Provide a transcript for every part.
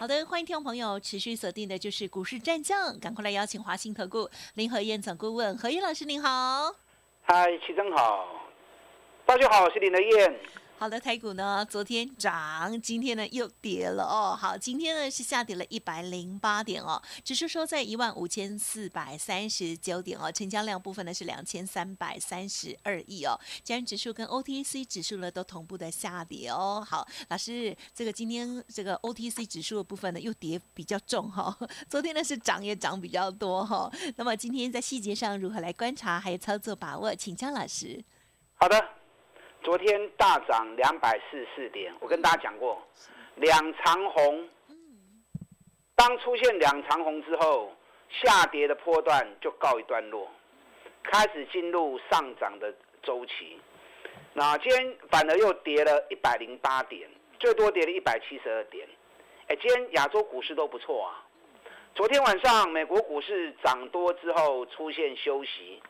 好的，欢迎听众朋友持续锁定的就是股市战将，赶快来邀请华兴投顾林和燕总顾问何燕老师，您好。嗨，齐正好，大家好，我是林和燕。好的，台股呢，昨天涨，今天呢又跌了哦。好，今天呢是下跌了一百零八点哦，指数收在一万五千四百三十九点哦，成交量部分呢是两千三百三十二亿哦。加权指数跟 OTC 指数呢都同步的下跌哦。好，老师，这个今天这个 OTC 指数的部分呢又跌比较重哈，昨天呢是涨也涨比较多哈。那么今天在细节上如何来观察，还有操作把握，请江老师。好的。昨天大涨两百四十四点，我跟大家讲过，两长红。当出现两长红之后，下跌的波段就告一段落，开始进入上涨的周期。那今天反而又跌了一百零八点，最多跌了一百七十二点。哎，今天亚洲股市都不错啊。昨天晚上美国股市涨多之后出现休息，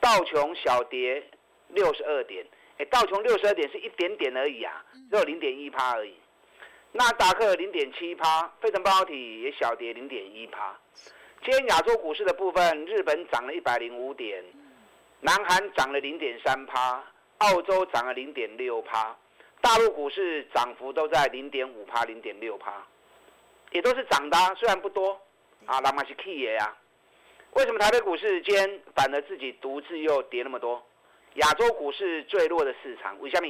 道琼小跌六十二点。哎，道琼六十二点是一点点而已啊，只有零点一趴而已。纳达克零点七趴，费城半导体也小跌零点一趴。今天亚洲股市的部分，日本涨了一百零五点，南韩涨了零点三趴，澳洲涨了零点六趴，大陆股市涨幅都在零点五趴、零点六趴，也都是涨的，虽然不多啊。那么是 key 呀？为什么台北股市今天反而自己独自又跌那么多？亚洲股市最弱的市场，为什么？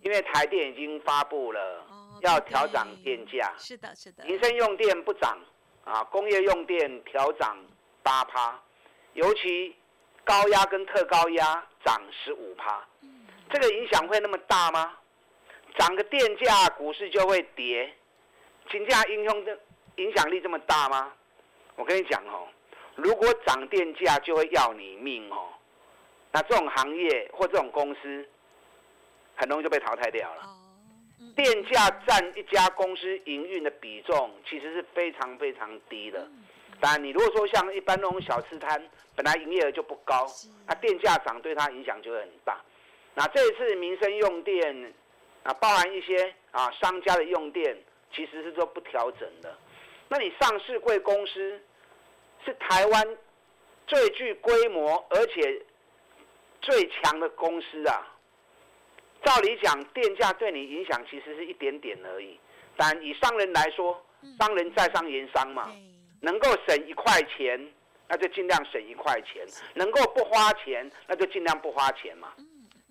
因为台电已经发布了要调涨电价，是的，是的。民生用电不涨啊，工业用电调涨八趴，尤其高压跟特高压涨十五趴，这个影响会那么大吗？涨个电价，股市就会跌，金价应用的影响力这么大吗？我跟你讲哦，如果涨电价就会要你命哦。那这种行业或这种公司，很容易就被淘汰掉了。电价占一家公司营运的比重，其实是非常非常低的。当然，你如果说像一般那种小吃摊，本来营业额就不高，那电价涨对它影响就会很大。那这一次民生用电啊，包含一些啊商家的用电，其实是都不调整的。那你上市贵公司是台湾最具规模，而且最强的公司啊，照理讲，电价对你影响其实是一点点而已。但以商人来说，商人在商言商嘛，能够省一块钱，那就尽量省一块钱；能够不花钱，那就尽量不花钱嘛。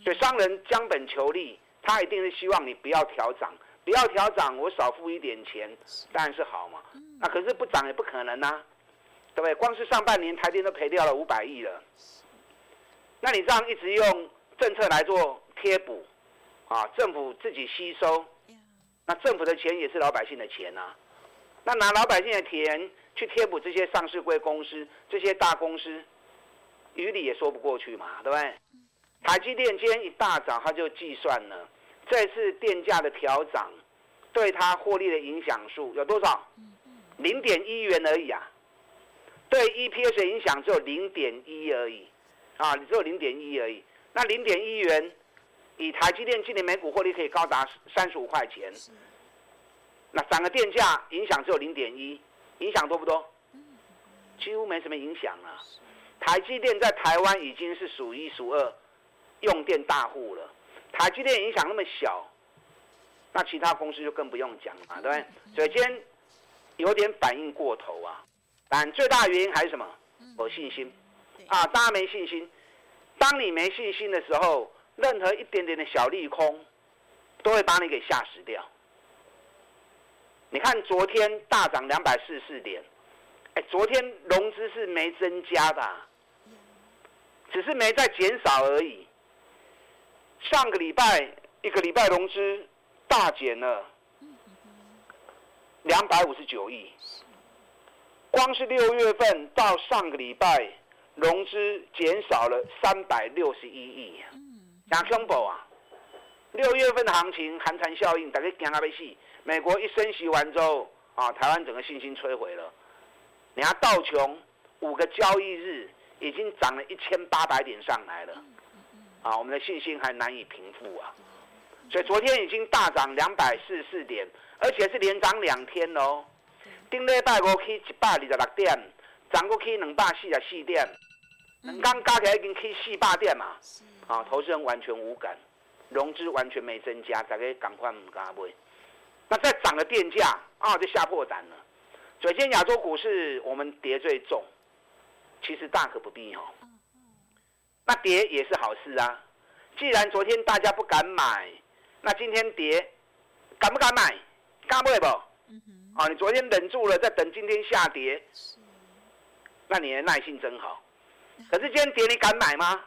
所以商人将本求利，他一定是希望你不要调涨，不要调涨，我少付一点钱，当然是好嘛。那可是不涨也不可能呐，对不对？光是上半年台电都赔掉了五百亿了。那你这样一直用政策来做贴补，啊，政府自己吸收，那政府的钱也是老百姓的钱呐，那拿老百姓的钱去贴补这些上市贵公司、这些大公司，于理也说不过去嘛，对不对？台积电今天一大早他就计算了，这次电价的调涨，对他获利的影响数有多少？零点一元而已啊，对 EPS 的影响只有零点一而已。啊，你只有零点一而已。那零点一元，以台积电今年每股获利可以高达三十五块钱。那涨个电价影响只有零点一，影响多不多？几乎没什么影响啊。台积电在台湾已经是数一数二用电大户了。台积电影响那么小，那其他公司就更不用讲了，对不对？所以今天有点反应过头啊。但最大原因还是什么？有信心。啊，大家没信心。当你没信心的时候，任何一点点的小利空，都会把你给吓死掉。你看昨天大涨两百四十四点，哎，昨天融资是没增加的，只是没在减少而已。上个礼拜一个礼拜融资大减了两百五十九亿，光是六月份到上个礼拜。融资减少了三百六十一亿，讲恐怖啊！六月份的行情寒蝉效应，大家惊啊要死。美国一升息完之后，啊，台湾整个信心摧毁了。你看道琼五个交易日已经涨了一千八百点上来了，啊，我们的信心还难以平复啊。所以昨天已经大涨两百四十四点，而且是连涨两天喽。顶礼拜五去一百二十六点，涨过去两百四十四点，两刚加起来已经去四百点嘛。啊，投资人完全无感，融资完全没增加，大家赶快唔敢买。那再涨了电价啊，就吓破胆了。首先亚洲股市我们跌最重，其实大可不必哦。那跌也是好事啊。既然昨天大家不敢买。那今天跌，敢不敢买？敢不？啊，你昨天忍住了，在等今天下跌。那你的耐性真好。可是今天跌，你敢买吗？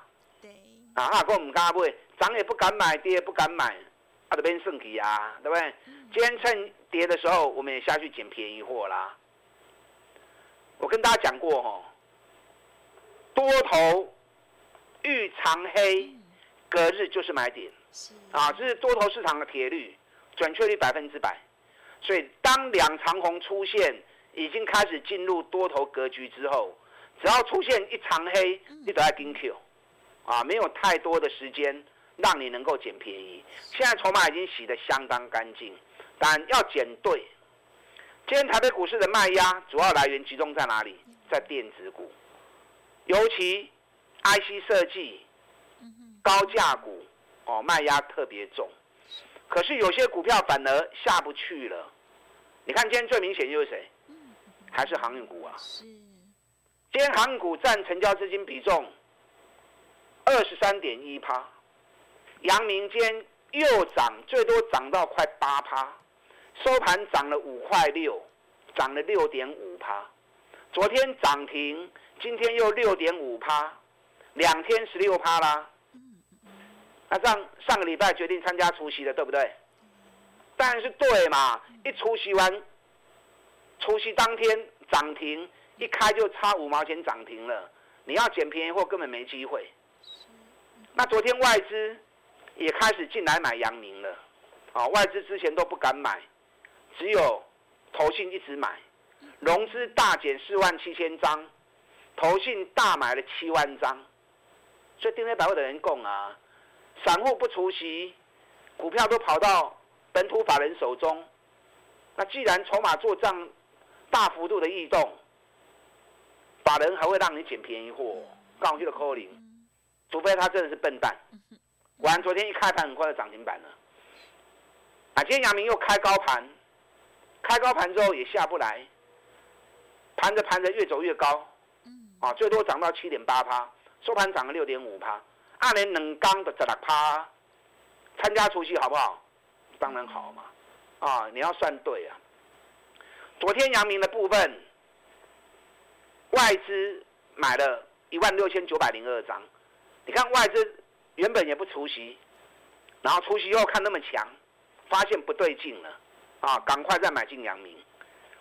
对。啊，阿哥唔敢买，涨也不敢买，跌也不敢买，啊，这边剩体啊，对不对？今天趁跌的时候，我们也下去捡便宜货啦。我跟大家讲过哈，多头遇长黑，隔日就是买点。啊，这是多头市场的铁律，准确率百分之百。所以当两长红出现，已经开始进入多头格局之后，只要出现一长黑，你都要盯 Q，啊，没有太多的时间让你能够捡便宜。现在筹码已经洗得相当干净，但要捡对。今天台北股市的卖压主要来源集中在哪里？在电子股，尤其 IC 设计、高价股。哦，卖压特别重，可是有些股票反而下不去了。你看今天最明显就是谁？还是航运股啊？今天航股占成交资金比重二十三点一趴，阳明间又涨，最多涨到快八趴，收盘涨了五块六，涨了六点五趴。昨天涨停，今天又六点五趴，两天十六趴啦。那上上个礼拜决定参加除夕的，对不对？当然是对嘛！一除夕完，除夕当天涨停，一开就差五毛钱涨停了。你要捡便宜货根本没机会。那昨天外资也开始进来买阳明了，啊，外资之前都不敢买，只有投信一直买，融资大减四万七千张，投信大买了七万张，所以丁天百货的人供啊。散户不出席，股票都跑到本土法人手中。那既然筹码做账大幅度的异动，法人还会让你捡便宜货？刚去的扣零，除非他真的是笨蛋。果然昨天一开盘很快就涨停板了。啊，今天阳明又开高盘，开高盘之后也下不来，盘着盘着越走越高，啊，最多涨到七点八趴，收盘涨了六点五趴。二年两刚的十六趴，参加除夕好不好？当然好嘛！啊，你要算对啊。昨天阳明的部分，外资买了一万六千九百零二张。你看外资原本也不除夕，然后除夕后看那么强，发现不对劲了，啊，赶快再买进阳明。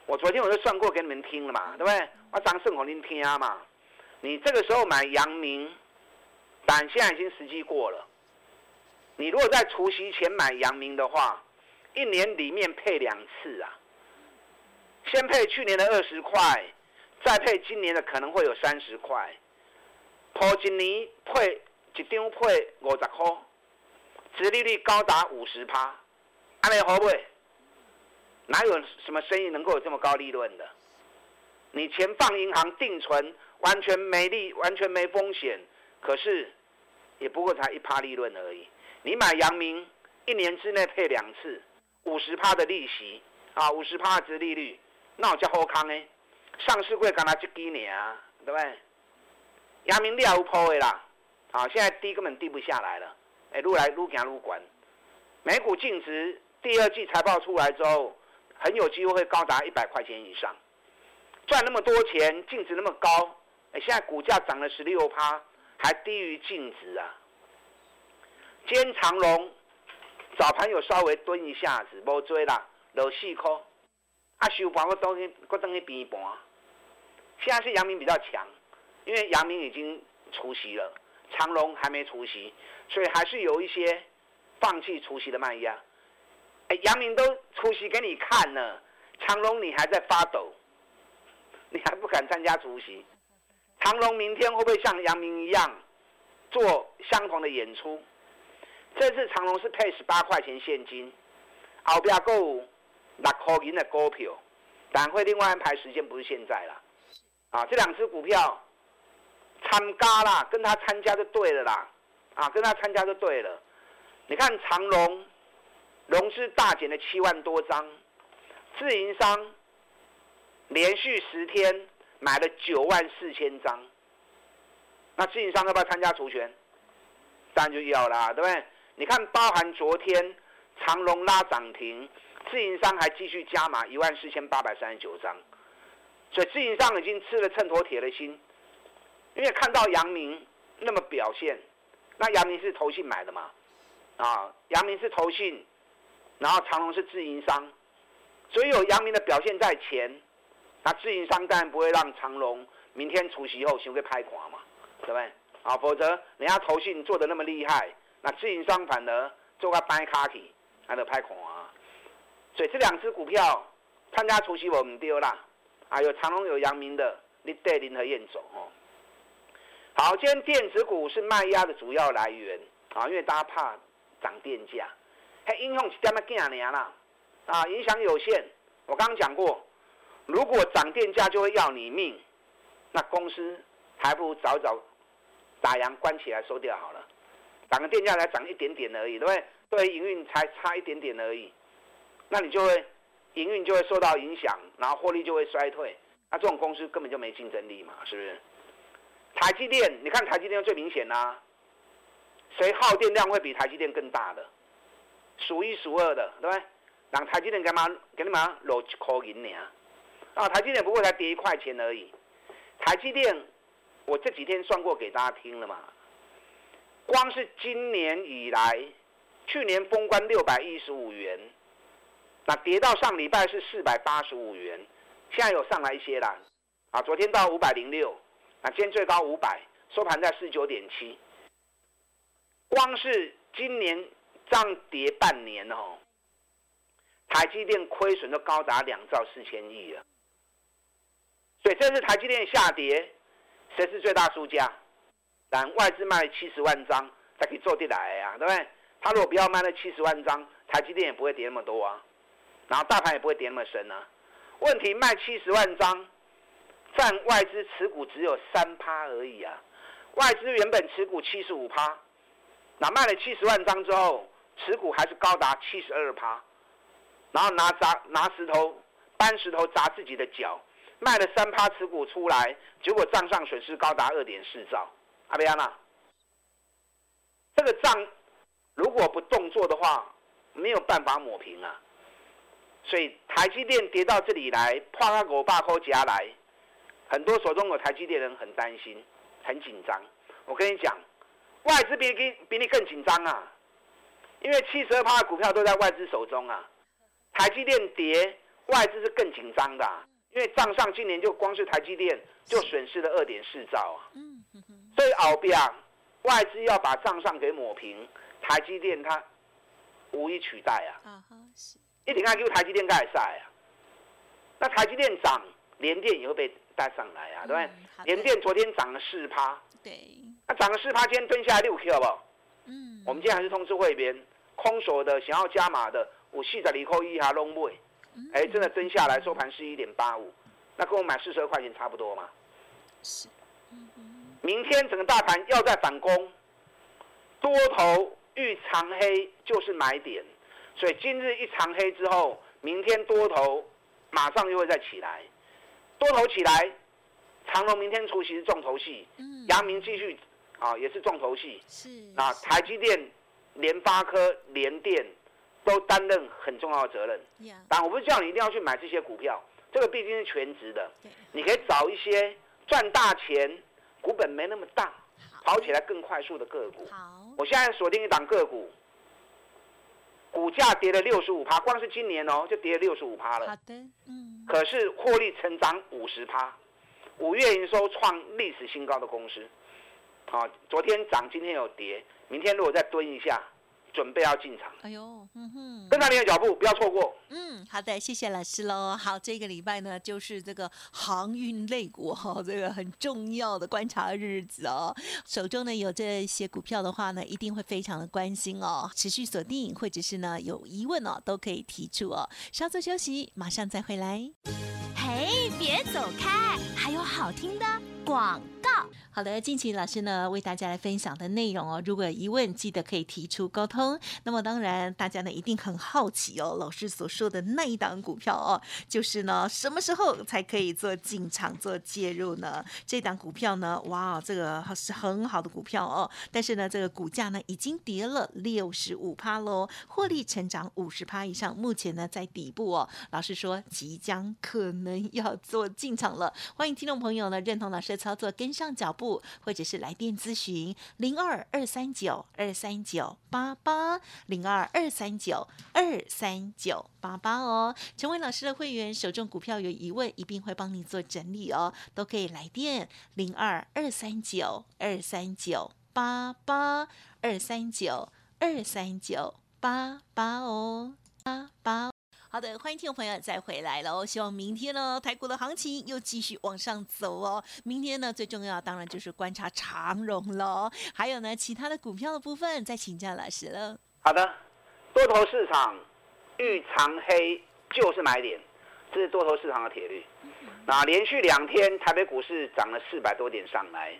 我昨天我就算过给你们听了嘛，对不对？我张胜宏您听嘛。你这个时候买阳明。但现在已经时机过了。你如果在除夕前买阳明的话，一年里面配两次啊。先配去年的二十块，再配今年的可能会有三十块。破一年配一张配五十块，殖利率高达五十趴，安尼好不？哪有什么生意能够有这么高利润的？你钱放银行定存，完全没利，完全没风险。可是，也不过才一趴利润而已。你买阳明，一年之内配两次，五十趴的利息啊，五十趴的值利率，那我叫好康呢。上市会干他这几年啊，对不对？阳明利无破的啦，啊，现在低根本低不下来了。哎，撸来撸行撸管，每股净值第二季财报出来之后，很有机会会高达一百块钱以上，赚那么多钱，净值那么高，哎，现在股价涨了十六趴。还低于净值啊！今天长隆早盘有稍微蹲一下子，无追啦，落四块。啊，收盘我等于我等于平盘。现在是阳明比较强，因为阳明已经除息了，长隆还没除息，所以还是有一些放弃除息的卖压。哎，阳明都除息给你看了，长隆你还在发抖，你还不敢参加除息。长隆明天会不会像阳明一样做相同的演出？这次长隆是配十八块钱现金，后边购六块钱的股票，但会另外安排时间，不是现在了。啊，这两只股票参加啦，跟他参加就对了啦。啊，跟他参加就对了。你看长隆融资大减了七万多张，自营商连续十天买了九万四千张。那自营商要不要参加除权？当然就要啦，对不对？你看，包含昨天长隆拉涨停，自营商还继续加码一万四千八百三十九张。所以自营商已经吃了秤砣铁了心，因为看到阳明那么表现，那阳明是投信买的嘛，啊，阳明是投信，然后长隆是自营商，所以有阳明的表现在前，那自营商当然不会让长隆明天除夕后先会拍垮嘛，对不对？啊，否则人家投信做的那么厉害，那自营商反而做个掰卡体，还得拍垮啊。所以这两只股票参加除夕我唔丢啦。啊，有长隆有阳明的，你带林和燕走哦。好，今天电子股是卖压的主要来源啊，因为大家怕涨电价，还影响是点么惊年啦？啊，影响有限。我刚刚讲过，如果涨电价就会要你命，那公司还不如早早打烊关起来收掉好了。涨个电价才涨一点点而已，对不对？对营运才差一点点而已，那你就会。营运就会受到影响，然后获利就会衰退，那这种公司根本就没竞争力嘛，是不是？台积电，你看台积电最明显啦，谁耗电量会比台积电更大的？数一数二的，对不对？让台积电干嘛？给你们落一块银呢？啊，台积电不过才跌一块钱而已。台积电，我这几天算过给大家听了嘛，光是今年以来，去年封关六百一十五元。那跌到上礼拜是四百八十五元，现在有上来一些啦，啊，昨天到五百零六，那今天最高五百，收盘在四九点七。光是今年涨跌半年哦，台积电亏损都高达两兆四千亿了。所以这次台积电下跌，谁是最大输家？但外资卖了七十万张才可以做得来啊，对不对？他如果不要卖那七十万张，台积电也不会跌那么多啊。然后大盘也不会跌那么深呢。问题卖七十万张，占外资持股只有三趴而已啊。外资原本持股七十五趴，那卖了七十万张之后，持股还是高达七十二趴。然后拿砸拿石头搬石头砸自己的脚，卖了三趴持股出来，结果账上损失高达二点四兆。阿贝亚娜，这个账如果不动作的话，没有办法抹平啊。所以台积电跌到这里来，怕他狗把口夹来，很多手中有台积电人很担心，很紧张。我跟你讲，外资比比比你更紧张啊，因为七十二趴的股票都在外资手中啊。台积电跌，外资是更紧张的，因为账上今年就光是台积电就损失了二点四兆啊。所以后边外资要把账上给抹平，台积电它无以取代啊。啊哈，是。一点看就台积电盖晒啊，那台积电涨，联电也会被带上来啊，对不对？联电昨天涨了四趴，对，那涨了四趴，今天蹲下来六 K 好不好？嗯，我们今天还是通知会员，空手的想要加码的，我细在里扣一哈龙位，哎，真的蹲下来收盘是一点八五，那跟我买四十二块钱差不多嘛。是，明天整个大盘要再反攻，多头遇长黑就是买点。所以今日一长黑之后，明天多头马上又会再起来，多头起来，长隆明天出席是重头戏，阳明继续啊也是重头戏，是啊台积电、联发科、联电都担任很重要的责任。但我不是叫你一定要去买这些股票，这个毕竟是全职的，你可以找一些赚大钱、股本没那么大、跑起来更快速的个股。好，我现在锁定一档个股。股价跌了六十五趴，光是今年哦就跌了六十五趴了。好的，嗯。可是获利成长五十趴，五月营收创历史新高的公司，啊，昨天涨，今天有跌，明天如果再蹲一下。准备要进场，哎呦，嗯哼，跟上你的脚步，不要错过。嗯，好的，谢谢老师喽。好，这个礼拜呢，就是这个航运类股哈，这个很重要的观察日子哦。手中呢有这些股票的话呢，一定会非常的关心哦，持续锁定，或者是呢有疑问哦，都可以提出哦。稍作休息，马上再回来。嘿，别走开，还有好听的广告。好的，近期老师呢为大家来分享的内容哦，如果有疑问，记得可以提出沟通。那么当然，大家呢一定很好奇哦，老师所说的那一档股票哦，就是呢什么时候才可以做进场做介入呢？这档股票呢，哇，这个是很好的股票哦，但是呢，这个股价呢已经跌了六十五趴喽，获利成长五十趴以上，目前呢在底部哦。老师说即将可能要做进场了，欢迎听众朋友呢认同老师操作，跟上脚步。或者是来电咨询零二二三九二三九八八零二二三九二三九八八哦，成为老师的会员，手中股票有疑问，一定会帮你做整理哦，都可以来电零二二三九二三九八八二三九二三九八八哦八八。好的，欢迎听众朋友再回来了哦。希望明天呢，台股的行情又继续往上走哦。明天呢，最重要当然就是观察长荣喽，还有呢，其他的股票的部分，再请教老师了。好的，多头市场遇长黑就是买点，这是多头市场的铁律。那连续两天台北股市涨了四百多点上来，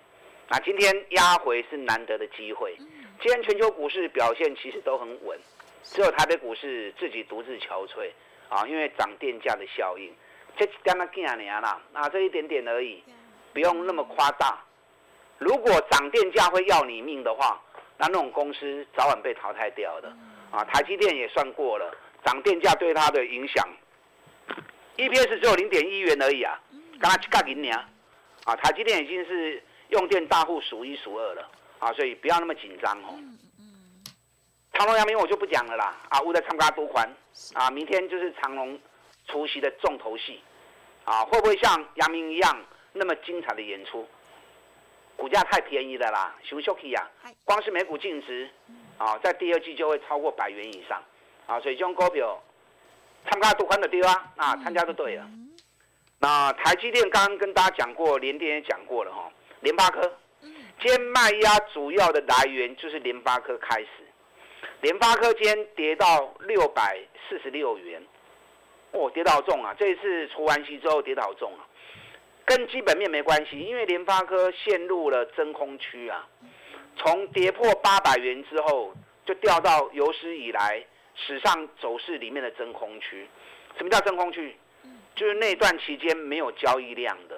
那今天压回是难得的机会。今天全球股市表现其实都很稳。只有台北股市自己独自憔悴啊，因为涨电价的效应，这干那几年啦，啊，这一点点而已，不用那么夸大。如果涨电价会要你命的话，那那种公司早晚被淘汰掉的啊。台积电也算过了，涨电价对它的影响，EPS 只有零点一元而已啊，刚刚干零年啊，台积电已经是用电大户数一数二了啊，所以不要那么紧张哦。长隆、阳明我就不讲了啦，啊，我在参加多宽，啊，明天就是长隆除夕的重头戏，啊，会不会像阳明一样那么精彩的演出？股价太便宜了啦，熊熊 K 呀，光是每股净值，啊，在第二季就会超过百元以上，啊，所以这种股票参加多宽的丢啊，啊，参加就对了。那台积电刚刚跟大家讲过，联电也讲过了哈，联发科，今天卖压主要的来源就是联发科开始。联发科今天跌到六百四十六元，哦，跌好重啊！这一次除完息之后跌好重啊，跟基本面没关系，因为联发科陷入了真空区啊。从跌破八百元之后，就掉到有史以来史上走势里面的真空区。什么叫真空区？就是那段期间没有交易量的，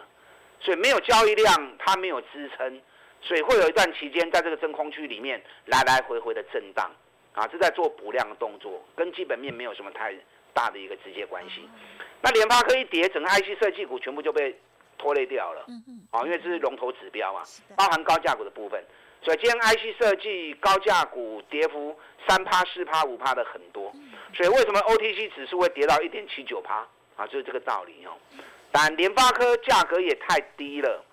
所以没有交易量，它没有支撑，所以会有一段期间在这个真空区里面来来回回的震荡。啊，是在做补量的动作，跟基本面没有什么太大的一个直接关系。那联发科一跌，整个 IC 设计股全部就被拖累掉了。嗯嗯。啊，因为这是龙头指标啊，包含高价股的部分。所以今天 IC 设计高价股跌幅三趴、四趴、五趴的很多。所以为什么 OTC 指数会跌到一点七九趴？啊，就是这个道理哦。但联发科价格也太低了。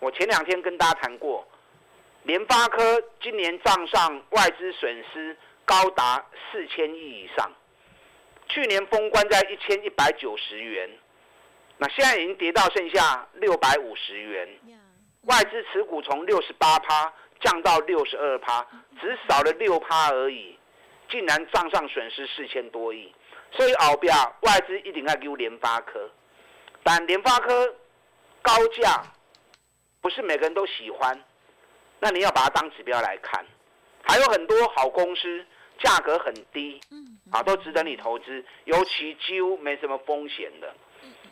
我前两天跟大家谈过。联发科今年账上外资损失高达四千亿以上，去年封关在一千一百九十元，那现在已经跌到剩下六百五十元，外资持股从六十八趴降到六十二趴，只少了六趴而已，竟然账上损失四千多亿，所以后边外资一定要丢联发科，但联发科高价不是每个人都喜欢。那你要把它当指标来看，还有很多好公司，价格很低，啊，都值得你投资，尤其几乎没什么风险的。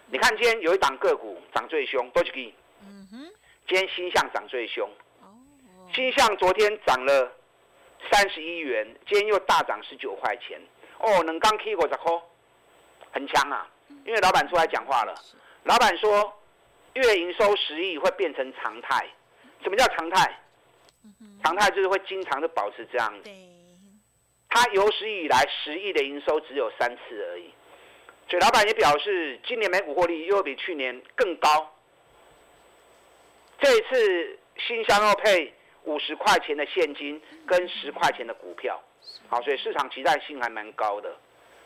你看今天有一档个股涨最凶，多吉吉。嗯哼。今天新向涨最凶。哦。新向昨天涨了三十一元，今天又大涨十九块钱。哦，能刚 K 过十块，很强啊。因为老板出来讲话了，老板说月营收十亿会变成常态。什么叫常态？常态就是会经常的保持这样子。他有史以来十亿的营收只有三次而已，所以老板也表示，今年每股获利又比去年更高。这一次新香要配五十块钱的现金跟十块钱的股票，好，所以市场期待性还蛮高的。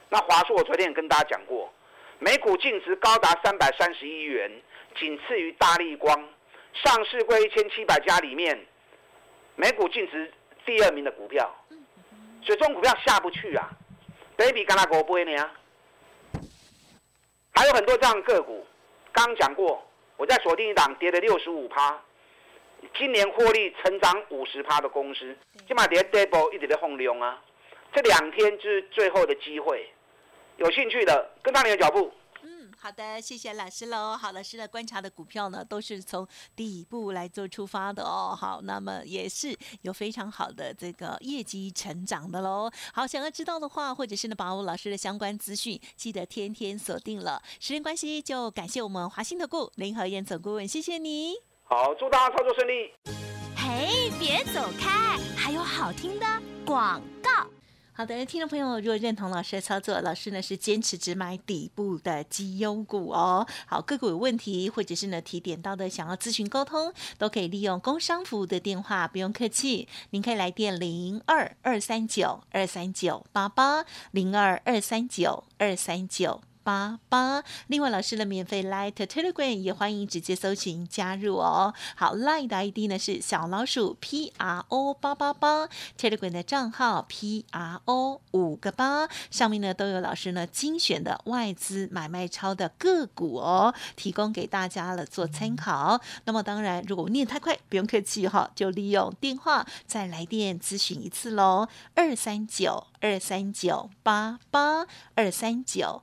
那华硕我昨天也跟大家讲过，每股净值高达三百三十亿元，仅次于大立光，上市过一千七百家里面，每股净值第二名的股票，所以这种股票下不去啊。baby 干那股不会呢？还有很多这样的个股，刚讲过，我在锁定一档跌了六十五趴，今年获利成长五十趴的公司，起码跌 double 一直在轰隆啊，这两天就是最后的机会，有兴趣的跟上你的脚步。好的，谢谢老师喽。好，老师的观察的股票呢，都是从底部来做出发的哦。好，那么也是有非常好的这个业绩成长的喽。好，想要知道的话，或者是呢把握老师的相关资讯，记得天天锁定了。时间关系，就感谢我们华兴投顾林和燕总顾问，谢谢你。好，祝大家操作顺利。嘿，别走开，还有好听的广告。好的，听众朋友，如果认同老师的操作，老师呢是坚持只买底部的绩优股哦。好，个股有问题，或者是呢提点到的，想要咨询沟通，都可以利用工商服务的电话，不用客气，您可以来电零二二三九二三九八八零二二三九二三九。八八，另外老师的免费 Light Telegram 也欢迎直接搜寻加入哦。好，Light 的 ID 呢是小老鼠 P R O 八八八，Telegram 的账号 P R O 五个八，上面呢都有老师呢精选的外资买卖超的个股哦，提供给大家了做参考。那么当然，如果念太快，不用客气哈，就利用电话再来电咨询一次喽，二三九二三九八八二三九。